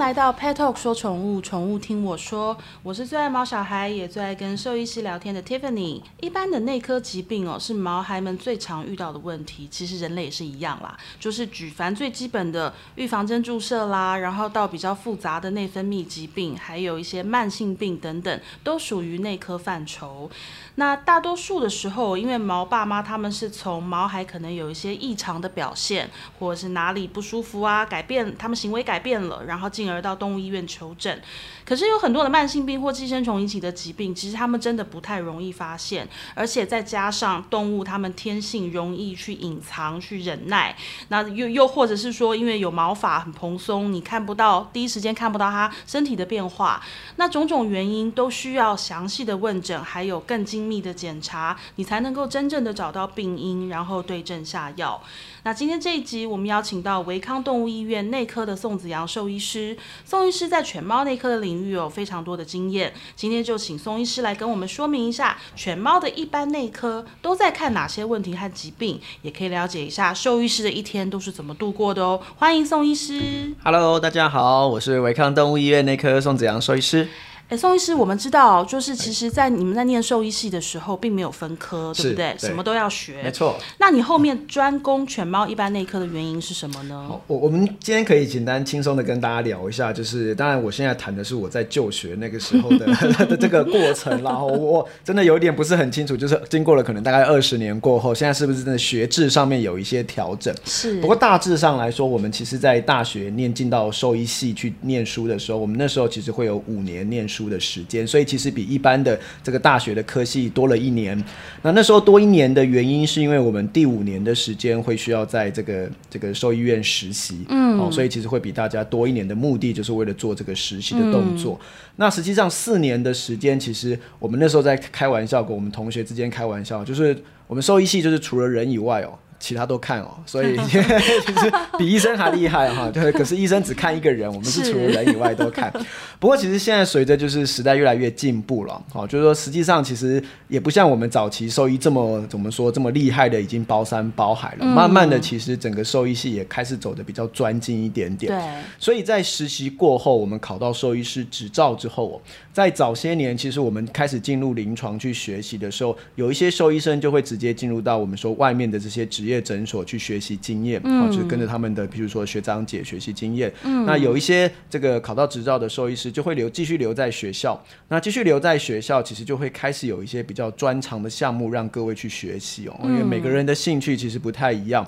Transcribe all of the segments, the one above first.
来到 Pet Talk 说宠物，宠物听我说，我是最爱毛小孩，也最爱跟兽医师聊天的 Tiffany。一般的内科疾病哦，是毛孩们最常遇到的问题，其实人类也是一样啦，就是举凡最基本的预防针注射啦，然后到比较复杂的内分泌疾病，还有一些慢性病等等，都属于内科范畴。那大多数的时候，因为毛爸妈他们是从毛孩可能有一些异常的表现，或者是哪里不舒服啊，改变他们行为改变了，然后进而到动物医院求诊。可是有很多的慢性病或寄生虫引起的疾病，其实他们真的不太容易发现，而且再加上动物它们天性容易去隐藏、去忍耐，那又又或者是说，因为有毛发很蓬松，你看不到第一时间看不到它身体的变化，那种种原因都需要详细的问诊，还有更精密的检查，你才能够真正的找到病因，然后对症下药。那今天这一集，我们邀请到维康动物医院内科的宋子阳兽医师。宋医师在犬猫内科的领域有非常多的经验，今天就请宋医师来跟我们说明一下，犬猫的一般内科都在看哪些问题和疾病，也可以了解一下兽医师的一天都是怎么度过的哦。欢迎宋医师。Hello，大家好，我是维康动物医院内科宋子阳兽医师。哎，宋医师，我们知道，就是其实，在你们在念兽医系的时候，并没有分科，对不对？对，什么都要学。没错。那你后面专攻犬猫一般内科的原因是什么呢？我我们今天可以简单轻松的跟大家聊一下，就是当然我现在谈的是我在就学那个时候的 的这个过程，然后我真的有点不是很清楚，就是经过了可能大概二十年过后，现在是不是真的学制上面有一些调整？是。不过大致上来说，我们其实在大学念进到兽医系去念书的时候，我们那时候其实会有五年念书。的时间，所以其实比一般的这个大学的科系多了一年。那那时候多一年的原因，是因为我们第五年的时间会需要在这个这个兽医院实习，嗯，哦，所以其实会比大家多一年的目的，就是为了做这个实习的动作。嗯、那实际上四年的时间，其实我们那时候在开玩笑，跟我们同学之间开玩笑，就是我们兽医系就是除了人以外哦。其他都看哦，所以 其实比医生还厉害哈。对，可是医生只看一个人，我们是除了人以外都看。不过其实现在随着就是时代越来越进步了，哦，就是说实际上其实也不像我们早期兽医这么怎么说这么厉害的，已经包山包海了。慢慢的，其实整个兽医系也开始走的比较专精一点点。对。所以在实习过后，我们考到兽医师执照之后，在早些年，其实我们开始进入临床去学习的时候，有一些兽医生就会直接进入到我们说外面的这些职业。业诊所去学习经验，啊，就是跟着他们的，比如说学长姐学习经验。嗯，那有一些这个考到执照的兽医师就会留继续留在学校，那继续留在学校，其实就会开始有一些比较专长的项目让各位去学习哦，因为每个人的兴趣其实不太一样。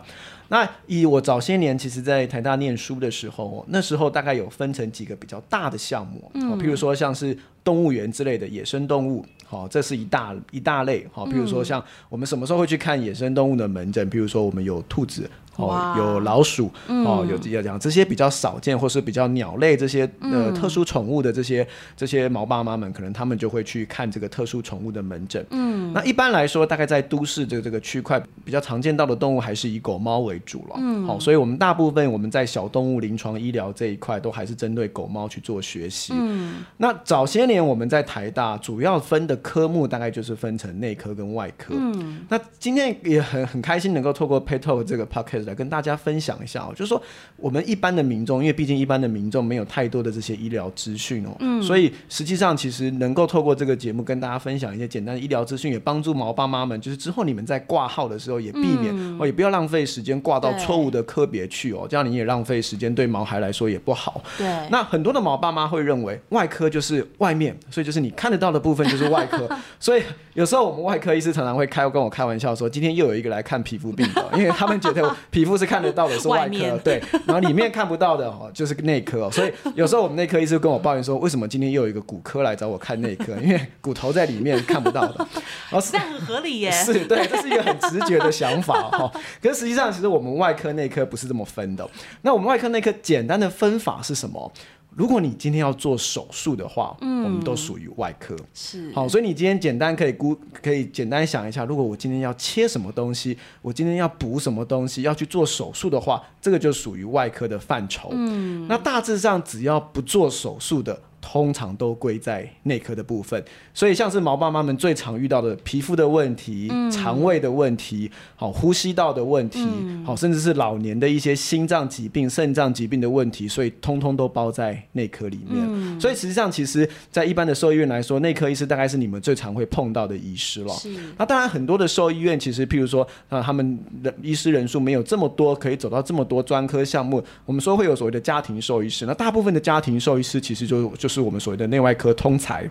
那以我早些年其实，在台大念书的时候，那时候大概有分成几个比较大的项目，嗯，譬如说像是动物园之类的野生动物。好，这是一大一大类。好，比如说像我们什么时候会去看野生动物的门诊？比如说我们有兔子。哦，有老鼠，哦，有这样这些比较少见或是比较鸟类这些呃特殊宠物的这些这些毛爸妈们，可能他们就会去看这个特殊宠物的门诊。嗯，那一般来说，大概在都市的这个区块比较常见到的动物还是以狗猫为主了。嗯，好，所以我们大部分我们在小动物临床医疗这一块都还是针对狗猫去做学习。嗯，那早些年我们在台大主要分的科目大概就是分成内科跟外科。嗯，那今天也很很开心能够透过 Pet Talk 这个 Podcast。来跟大家分享一下哦，就是说我们一般的民众，因为毕竟一般的民众没有太多的这些医疗资讯哦，嗯，所以实际上其实能够透过这个节目跟大家分享一些简单的医疗资讯，也帮助毛爸妈们，就是之后你们在挂号的时候也避免、嗯、哦，也不要浪费时间挂到错误的科别去哦，这样你也浪费时间，对毛孩来说也不好。对，那很多的毛爸妈会认为外科就是外面，所以就是你看得到的部分就是外科，所以有时候我们外科医师常常会开跟我开玩笑说，今天又有一个来看皮肤病的，因为他们觉得。皮肤是看得到的，是外科，外对，然后里面看不到的哦，就是内科哦。所以有时候我们内科医师跟我抱怨说，为什么今天又有一个骨科来找我看内科？因为骨头在里面看不到的。哦，这样很合理耶。是，对，这是一个很直觉的想法哈。可是实际上，其实我们外科内科不是这么分的。那我们外科内科简单的分法是什么？如果你今天要做手术的话，嗯，我们都属于外科。是，好，所以你今天简单可以估，可以简单想一下，如果我今天要切什么东西，我今天要补什么东西，要去做手术的话，这个就属于外科的范畴。嗯，那大致上只要不做手术的。通常都归在内科的部分。所以像是毛爸妈们最常遇到的皮肤的问题、肠、嗯、胃的问题、好呼吸道的问题、好、嗯、甚至是老年的一些心脏疾病、肾脏疾病的问题，所以通通都包在内科里面。嗯、所以实际上，其实，在一般的兽医院来说，内科医师大概是你们最常会碰到的医师了。那当然，很多的兽医院其实，譬如说，啊，他们的医师人数没有这么多，可以走到这么多专科项目。我们说会有所谓的家庭兽医师，那大部分的家庭兽医师其实就就是我们所谓的内外科通才。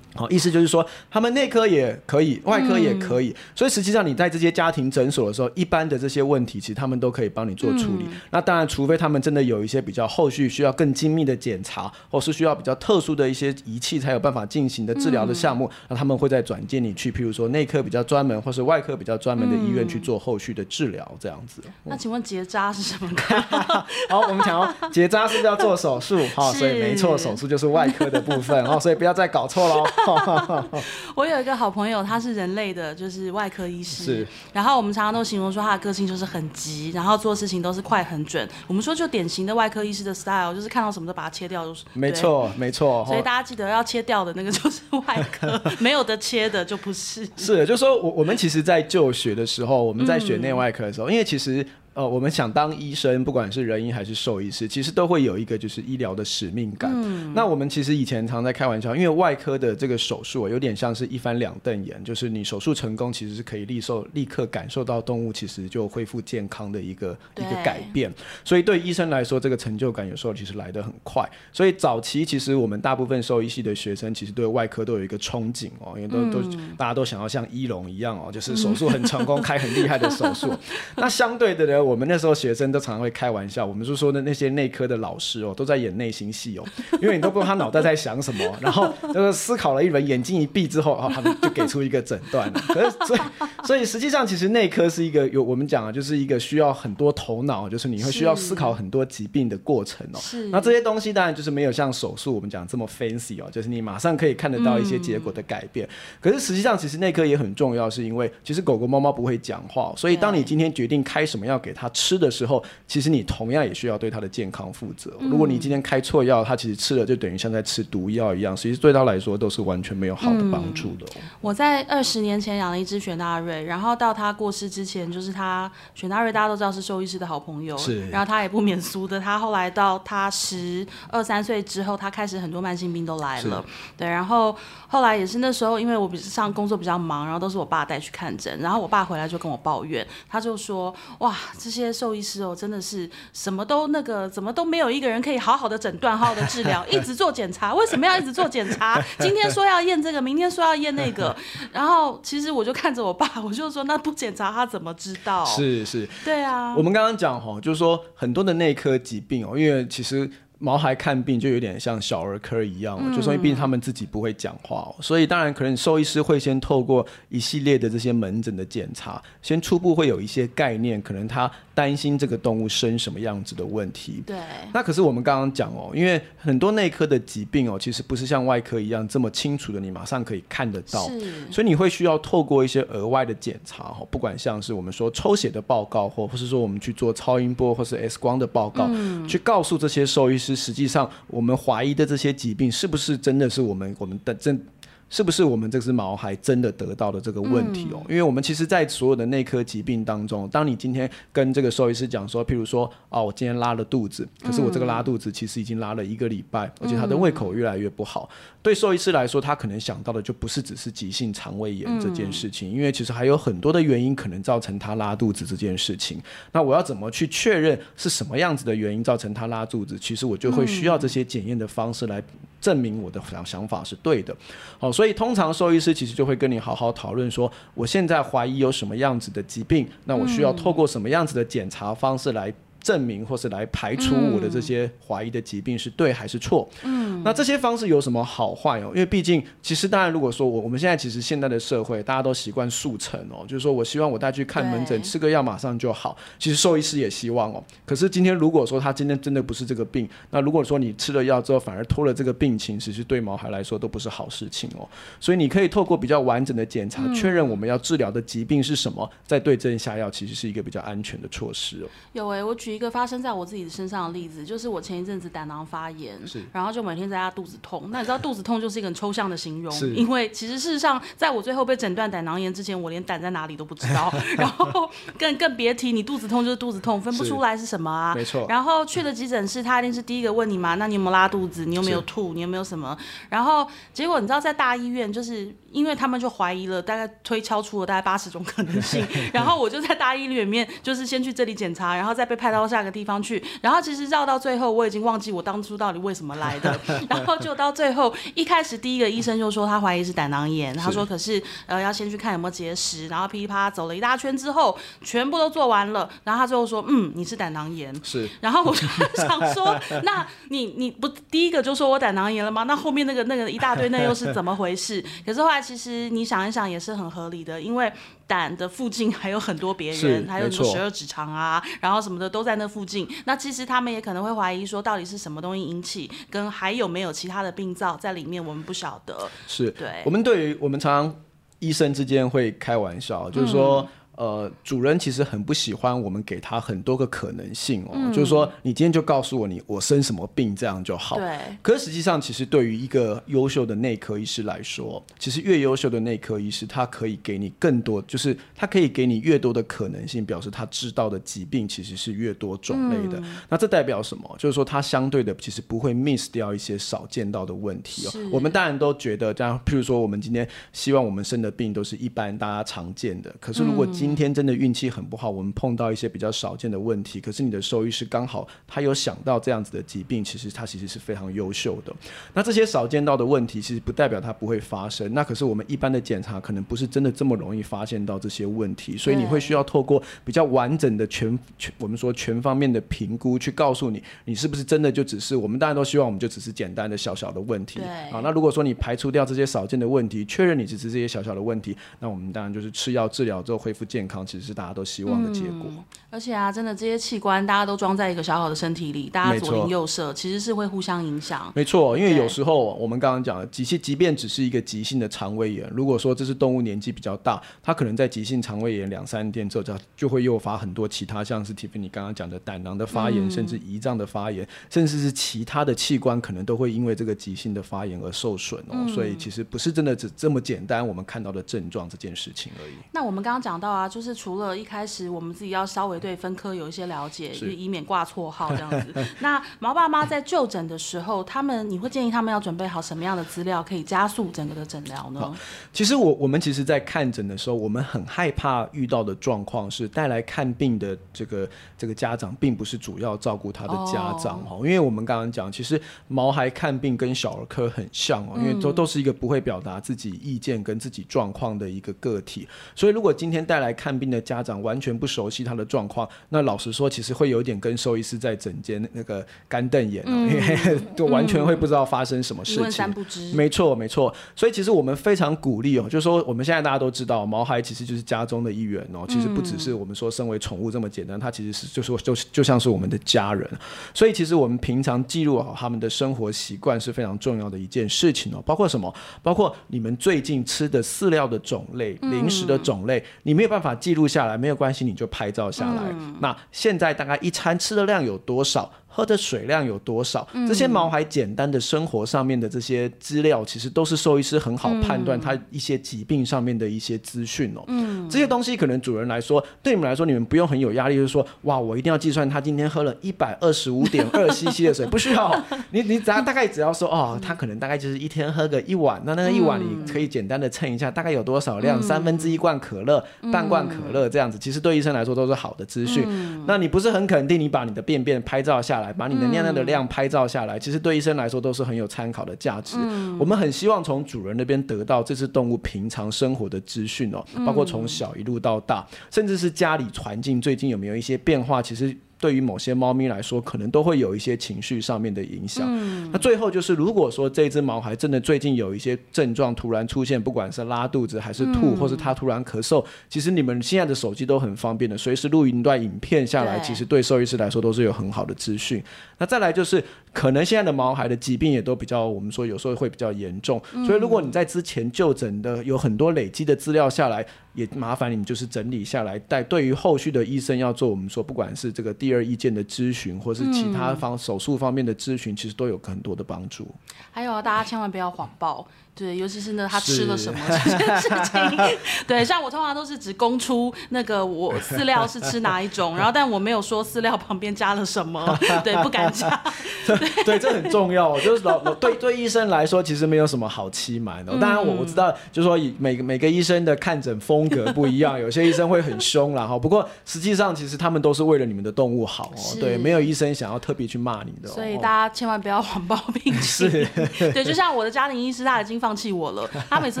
好，意思就是说，他们内科也可以，外科也可以，嗯、所以实际上你在这些家庭诊所的时候，一般的这些问题，其实他们都可以帮你做处理。嗯、那当然，除非他们真的有一些比较后续需要更精密的检查，或是需要比较特殊的一些仪器才有办法进行的治疗的项目，嗯、那他们会再转介你去，譬如说内科比较专门，或是外科比较专门的医院去做后续的治疗，这样子。嗯、那请问结扎是什么？好，我们讲哦，结扎是不是要做手术？好，所以没错，手术就是外科的部分哦，所以不要再搞错喽。我有一个好朋友，他是人类的，就是外科医师。是。然后我们常常都形容说他的个性就是很急，然后做事情都是快很准。我们说就典型的外科医师的 style，就是看到什么都把它切掉，就是。没错，没错。所以大家记得要切掉的那个就是外科，没有的切的就不是。是，就是说我我们其实，在就学的时候，我们在学内外科的时候，嗯、因为其实。呃，我们想当医生，不管是人医还是兽医师，其实都会有一个就是医疗的使命感。嗯、那我们其实以前常在开玩笑，因为外科的这个手术有点像是一翻两瞪眼，就是你手术成功，其实是可以立受立刻感受到动物其实就恢复健康的一个一个改变。所以对医生来说，这个成就感有时候其实来得很快。所以早期其实我们大部分兽医系的学生，其实对外科都有一个憧憬哦，因为都、嗯、都大家都想要像医龙一样哦，就是手术很成功，嗯、开很厉害的手术。那相对的呢？我们那时候学生都常常会开玩笑，我们就说的那些内科的老师哦，都在演内心戏哦，因为你都不知道他脑袋在想什么，然后就是思考了一轮，眼睛一闭之后，哦，他们就给出一个诊断。可是所以所以实际上，其实内科是一个有我们讲啊，就是一个需要很多头脑，就是你会需要思考很多疾病的过程哦。是。那这些东西当然就是没有像手术我们讲这么 fancy 哦，就是你马上可以看得到一些结果的改变。嗯、可是实际上，其实内科也很重要，是因为其实狗狗猫猫不会讲话，所以当你今天决定开什么药给它吃。的时候，其实你同样也需要对他的健康负责。如果你今天开错药，他其实吃了就等于像在吃毒药一样，其实对他来说都是完全没有好的帮助的。嗯，我在二十年前养了一只雪纳瑞，然后到他过世之前，就是他雪纳瑞大家都知道是兽医师的好朋友，是。然后他也不免俗的，他后来到他十二三岁之后，他开始很多慢性病都来了，对。然后后来也是那时候，因为我比上工作比较忙，然后都是我爸带去看诊，然后我爸回来就跟我抱怨，他就说：“哇，这些兽。”兽医师哦，真的是什么都那个，怎么都没有一个人可以好好的诊断、好好的治疗，一直做检查。为什么要一直做检查？今天说要验这个，明天说要验那个。然后其实我就看着我爸，我就说，那不检查他怎么知道？是是，对啊。我们刚刚讲哦，就是说很多的内科疾病哦，因为其实。毛孩看病就有点像小儿科一样，嗯、就说因为毕竟他们自己不会讲话，所以当然可能兽医师会先透过一系列的这些门诊的检查，先初步会有一些概念，可能他担心这个动物生什么样子的问题。对。那可是我们刚刚讲哦，因为很多内科的疾病哦，其实不是像外科一样这么清楚的，你马上可以看得到。是。所以你会需要透过一些额外的检查哦，不管像是我们说抽血的报告，或或是说我们去做超音波或是 X 光的报告，嗯、去告诉这些兽医实际上，我们怀疑的这些疾病，是不是真的是我们我们的真？是不是我们这只毛还真的得到了这个问题哦？嗯、因为我们其实，在所有的内科疾病当中，当你今天跟这个兽医师讲说，譬如说，哦，我今天拉了肚子，可是我这个拉肚子其实已经拉了一个礼拜，嗯、而且他的胃口越来越不好。嗯、对兽医师来说，他可能想到的就不是只是急性肠胃炎这件事情，嗯、因为其实还有很多的原因可能造成他拉肚子这件事情。那我要怎么去确认是什么样子的原因造成他拉肚子？其实我就会需要这些检验的方式来证明我的想想法是对的。好，所以通常兽医师其实就会跟你好好讨论说，我现在怀疑有什么样子的疾病，那我需要透过什么样子的检查方式来。证明或是来排除我的这些怀疑的疾病是对还是错？嗯，那这些方式有什么好坏哦？因为毕竟，其实当然，如果说我我们现在其实现在的社会，大家都习惯速成哦，就是说我希望我带去看门诊，吃个药马上就好。其实兽医师也希望哦。可是今天如果说他今天真的不是这个病，那如果说你吃了药之后反而拖了这个病情，其实对毛孩来说都不是好事情哦。所以你可以透过比较完整的检查，确认我们要治疗的疾病是什么，再对症下药，其实是一个比较安全的措施哦。有诶、欸，我举。一个发生在我自己身上的例子，就是我前一阵子胆囊发炎，是，然后就每天在家肚子痛。那你知道肚子痛就是一个很抽象的形容，是因为其实事实上，在我最后被诊断胆囊炎之前，我连胆在哪里都不知道，然后更更别提你肚子痛就是肚子痛，分不出来是什么啊？没错。然后去了急诊室，他一定是第一个问你嘛，那你有没有拉肚子？你有没有吐？你有没有什么？然后结果你知道，在大医院，就是因为他们就怀疑了，大概推敲出了大概八十种可能性，然后我就在大医院里面，就是先去这里检查，然后再被派到下个地方去，然后其实绕到最后，我已经忘记我当初到底为什么来的，然后就到最后，一开始第一个医生就说他怀疑是胆囊炎，他说可是呃要先去看有没有结石，然后噼里啪啦走了一大圈之后，全部都做完了，然后他最后说嗯你是胆囊炎，是，然后我就想说，那 你你不第一个就说我胆囊炎了吗？那后面那个那个一大堆那又是怎么回事？可是后来其实你想一想也是很合理的，因为胆的附近 还有很多别人，还有什么十二指肠啊，然后什么的都在那附近。那其实他们也可能会怀疑说，到底是什么东西引起，跟还有没有其他的病灶在里面，我们不晓得。是，对。我们对于我们常常医生之间会开玩笑，就是说。嗯呃，主人其实很不喜欢我们给他很多个可能性哦，嗯、就是说你今天就告诉我你我生什么病这样就好。对。可是实际上，其实对于一个优秀的内科医师来说，其实越优秀的内科医师，他可以给你更多，就是他可以给你越多的可能性，表示他知道的疾病其实是越多种类的。嗯、那这代表什么？就是说他相对的其实不会 miss 掉一些少见到的问题哦。我们当然都觉得这样，譬如说我们今天希望我们生的病都是一般大家常见的，可是如果今天真的运气很不好，我们碰到一些比较少见的问题。可是你的兽医师刚好他有想到这样子的疾病，其实他其实是非常优秀的。那这些少见到的问题，其实不代表它不会发生。那可是我们一般的检查可能不是真的这么容易发现到这些问题，所以你会需要透过比较完整的全全我们说全方面的评估，去告诉你你是不是真的就只是我们当然都希望我们就只是简单的小小的问题。好，那如果说你排除掉这些少见的问题，确认你只是这些小小的问题，那我们当然就是吃药治疗之后恢复健康。其实是大家都希望的结果。嗯，而且啊，真的这些器官大家都装在一个小小的身体里，大家左邻右舍其实是会互相影响。没错，因为有时候我们刚刚讲的，即即即便只是一个急性的肠胃炎，如果说这是动物年纪比较大，它可能在急性肠胃炎两三天之后，它就会诱发很多其他，像是 Tiffany 刚刚讲的胆囊的发炎，嗯、甚至胰脏的发炎，甚至是其他的器官，可能都会因为这个急性的发炎而受损哦。嗯、所以其实不是真的只这么简单，我们看到的症状这件事情而已。那我们刚刚讲到啊，就是。除了一开始我们自己要稍微对分科有一些了解，是以免挂错号这样子。那毛爸妈在就诊的时候，他们你会建议他们要准备好什么样的资料，可以加速整个的诊疗呢？其实我我们其实，在看诊的时候，我们很害怕遇到的状况是带来看病的这个这个家长，并不是主要照顾他的家长哦。因为我们刚刚讲，其实毛孩看病跟小儿科很像哦，因为都都是一个不会表达自己意见跟自己状况的一个个体。所以如果今天带来看病的家长完全不熟悉他的状况，那老实说，其实会有点跟兽医师在诊间那个干瞪眼，因为就完全会不知道发生什么事情。没错，没错。所以其实我们非常鼓励哦，就是说我们现在大家都知道，毛孩其实就是家中的一员哦。其实不只是我们说身为宠物这么简单，它其实是就是就就像是我们的家人。所以其实我们平常记录好他们的生活习惯是非常重要的一件事情哦。包括什么？包括你们最近吃的饲料的种类、零食的种类，你没有办法记录下来。没有关系，你就拍照下来。嗯、那现在大概一餐吃的量有多少？喝的水量有多少？这些毛孩简单的生活上面的这些资料，其实都是兽医师很好判断他一些疾病上面的一些资讯哦。嗯，这些东西可能主人来说，对你们来说，你们不用很有压力，就是说，哇，我一定要计算他今天喝了一百二十五点二 CC 的水，不需要。你你只要大概只要说，哦，他可能大概就是一天喝个一碗，那那个一碗你可以简单的称一下，大概有多少量？三分之一罐可乐，半罐可乐这样子，其实对医生来说都是好的资讯。那你不是很肯定，你把你的便便拍照下来。把你的尿尿的量拍照下来，嗯、其实对医生来说都是很有参考的价值。嗯、我们很希望从主人那边得到这只动物平常生活的资讯哦，包括从小一路到大，嗯、甚至是家里环境最近有没有一些变化，其实。对于某些猫咪来说，可能都会有一些情绪上面的影响。嗯、那最后就是，如果说这只毛孩真的最近有一些症状突然出现，不管是拉肚子还是吐，嗯、或是它突然咳嗽，其实你们现在的手机都很方便的，随时录一段影片下来，其实对兽医师来说都是有很好的资讯。那再来就是，可能现在的毛孩的疾病也都比较，我们说有时候会比较严重，嗯、所以如果你在之前就诊的有很多累积的资料下来。也麻烦你们就是整理下来，带对于后续的医生要做我们说不管是这个第二意见的咨询，或是其他方、嗯、手术方面的咨询，其实都有很多的帮助。还有啊，大家千万不要谎报。对，尤其是呢，他吃了什么这件事情。对，像我通常都是只供出那个我 饲料是吃哪一种，然后但我没有说饲料旁边加了什么，对，不敢加。对，对，这很重要。就是老对对医生来说，其实没有什么好欺瞒的。当然我我知道，就是说每个每个医生的看诊风格不一样，有些医生会很凶啦哈。不过实际上，其实他们都是为了你们的动物好哦。对，没有医生想要特别去骂你的。所以大家千万不要谎报病情。是。对，就像我的家庭医师，他已经放弃我了。他每次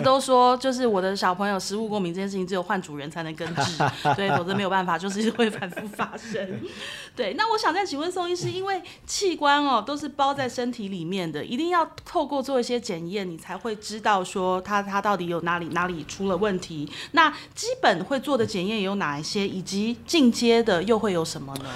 都说，就是我的小朋友食物过敏这件事情，只有换主人才能根治，对，否则没有办法，就是会反复发生。对，那我想再请问宋医师，因为器官哦都是包在身体里面的，一定要透过做一些检验，你才会知道说他他到底有哪里哪里出了问题。那基本会做的检验有哪一些，以及进阶的又会有什么呢？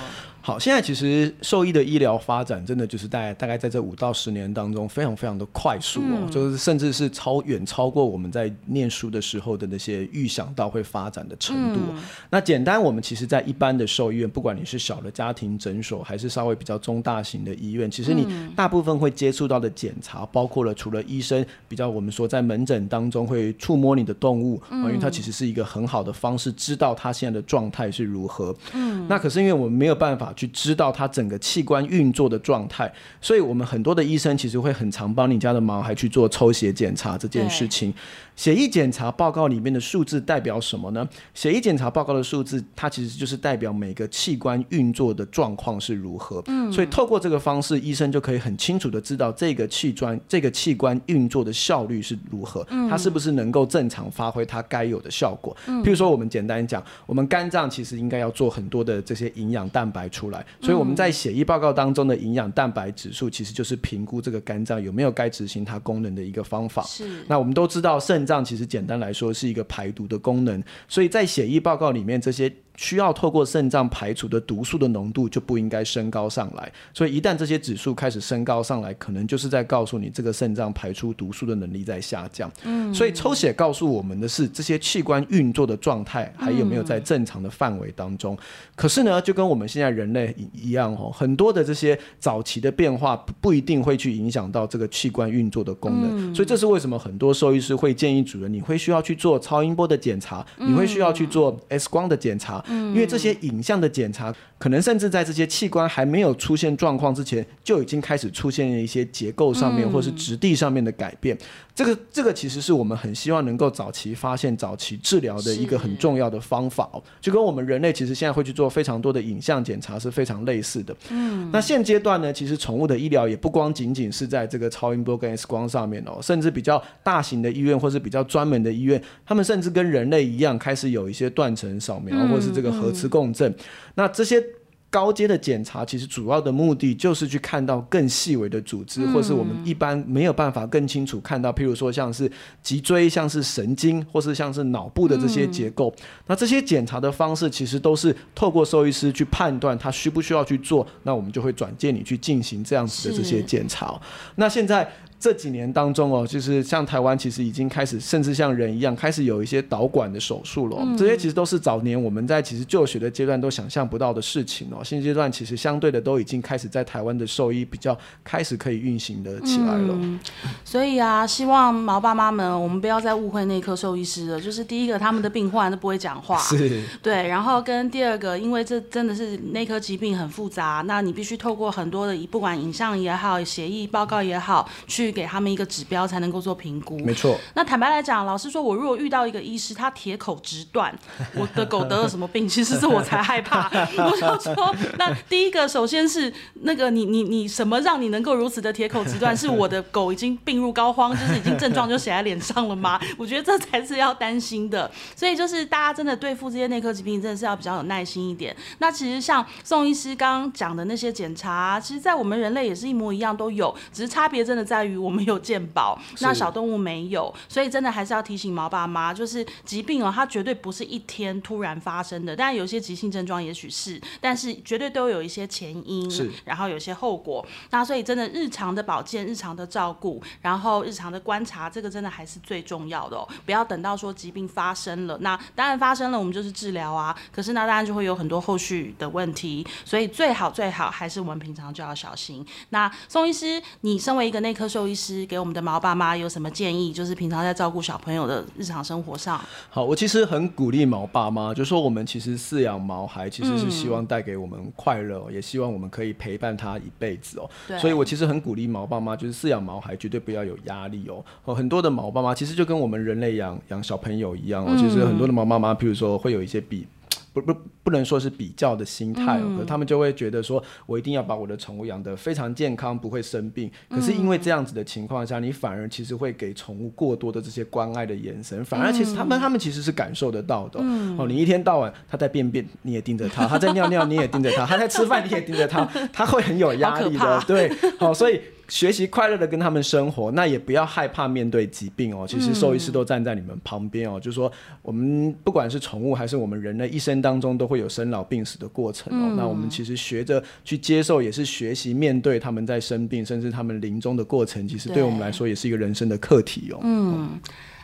好，现在其实兽医的医疗发展真的就是在大概在这五到十年当中非常非常的快速哦，嗯、就是甚至是超远超过我们在念书的时候的那些预想到会发展的程度。嗯、那简单，我们其实在一般的兽医院，不管你是小的家庭诊所，还是稍微比较中大型的医院，其实你大部分会接触到的检查，包括了除了医生比较我们说在门诊当中会触摸你的动物，嗯、因为它其实是一个很好的方式，知道它现在的状态是如何。嗯，那可是因为我们没有办法。去知道它整个器官运作的状态，所以我们很多的医生其实会很常帮你家的毛孩去做抽血检查这件事情。血液检查报告里面的数字代表什么呢？血液检查报告的数字，它其实就是代表每个器官运作的状况是如何。嗯，所以透过这个方式，医生就可以很清楚的知道这个器官这个器官运作的效率是如何，它是不是能够正常发挥它该有的效果。嗯，譬如说我们简单讲，我们肝脏其实应该要做很多的这些营养蛋白出来，所以我们在血液报告当中的营养蛋白指数，其实就是评估这个肝脏有没有该执行它功能的一个方法。是，那我们都知道肾。脏其实简单来说是一个排毒的功能，所以在血液报告里面这些。需要透过肾脏排除的毒素的浓度就不应该升高上来，所以一旦这些指数开始升高上来，可能就是在告诉你这个肾脏排出毒素的能力在下降。嗯，所以抽血告诉我们的是这些器官运作的状态还有没有在正常的范围当中。可是呢，就跟我们现在人类一样哦，很多的这些早期的变化不一定会去影响到这个器官运作的功能。所以这是为什么很多兽医师会建议主人，你会需要去做超音波的检查，你会需要去做 X 光的检查。因为这些影像的检查，可能甚至在这些器官还没有出现状况之前，就已经开始出现了一些结构上面或是质地上面的改变。这个这个其实是我们很希望能够早期发现、早期治疗的一个很重要的方法哦。就跟我们人类其实现在会去做非常多的影像检查是非常类似的。嗯，那现阶段呢，其实宠物的医疗也不光仅仅是在这个超音波跟 X 光上面哦，甚至比较大型的医院或是比较专门的医院，他们甚至跟人类一样开始有一些断层扫描或是这个核磁共振。那这些。高阶的检查其实主要的目的就是去看到更细微的组织，或是我们一般没有办法更清楚看到，譬如说像是脊椎、像是神经，或是像是脑部的这些结构。那这些检查的方式其实都是透过兽医师去判断他需不需要去做，那我们就会转介你去进行这样子的这些检查。那现在。这几年当中哦，就是像台湾其实已经开始，甚至像人一样开始有一些导管的手术了。嗯、这些其实都是早年我们在其实就学的阶段都想象不到的事情哦。现阶段其实相对的都已经开始在台湾的兽医比较开始可以运行的起来了。嗯、所以啊，希望毛爸妈们，我们不要再误会内科兽医师了。就是第一个，他们的病患都不会讲话，是，对。然后跟第二个，因为这真的是内科疾病很复杂，那你必须透过很多的，不管影像也好，协议报告也好，去。给他们一个指标才能够做评估，没错。那坦白来讲，老实说，我如果遇到一个医师，他铁口直断，我的狗得了什么病，其实是我才害怕。我就说，那第一个，首先是那个你你你什么让你能够如此的铁口直断？是我的狗已经病入膏肓，就是已经症状就写在脸上了吗？我觉得这才是要担心的。所以就是大家真的对付这些内科疾病，真的是要比较有耐心一点。那其实像宋医师刚刚讲的那些检查，其实在我们人类也是一模一样都有，只是差别真的在于。我们有健保，那小动物没有，所以真的还是要提醒毛爸妈，就是疾病哦，它绝对不是一天突然发生的，当然有些急性症状也许是，但是绝对都有一些前因，是，然后有些后果，那所以真的日常的保健、日常的照顾，然后日常的观察，这个真的还是最重要的哦，不要等到说疾病发生了，那当然发生了，我们就是治疗啊，可是那当然就会有很多后续的问题，所以最好最好还是我们平常就要小心。那宋医师，你身为一个内科兽医师，给我们的毛爸妈有什么建议？就是平常在照顾小朋友的日常生活上。好，我其实很鼓励毛爸妈，就说我们其实饲养毛孩，其实是希望带给我们快乐，嗯，也希望我们可以陪伴他一辈子哦。对。所以我其实很鼓励毛爸妈，就是饲养毛孩绝对不要有压力哦。哦，很多的毛爸妈其实就跟我们人类养养小朋友一样哦。其实很多的毛妈妈，譬如说会有一些比。不不不能说是比较的心态，嗯，可他们就会觉得说，我一定要把我的宠物养得非常健康，不会生病。可是因为这样子的情况下，你反而其实会给宠物过多的这些关爱的眼神，反而其实他们他们其实是感受得到的。哦，你一天到晚他在便便，你也盯着他；他在尿尿，你也盯着他；他在吃饭，你也盯着他，他会很有压力的。对，好，所以。学习快乐的跟他们生活，那也不要害怕面对疾病哦。其实兽医师都站在你们旁边哦，嗯、就是说我们不管是宠物还是我们人的一生当中，都会有生老病死的过程哦。嗯、那我们其实学着去接受，也是学习面对他们在生病，甚至他们临终的过程，其实对我们来说也是一个人生的课题哦。嗯。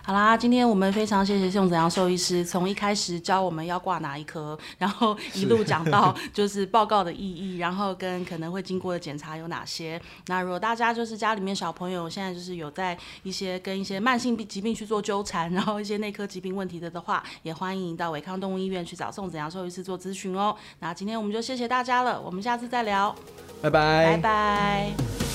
好啦，今天我们非常谢谢宋子阳兽医师，从一开始教我们要挂哪一科，然后一路讲到就是报告的意义，然后跟可能会经过的检查有哪些。那如果大家就是家里面小朋友现在就是有在一些跟一些慢性病疾病去做纠缠，然后一些内科疾病问题的的话，也欢迎到维康动物医院去找宋子阳兽医师做咨询哦。那今天我们就谢谢大家了，我们下次再聊，拜拜，拜拜。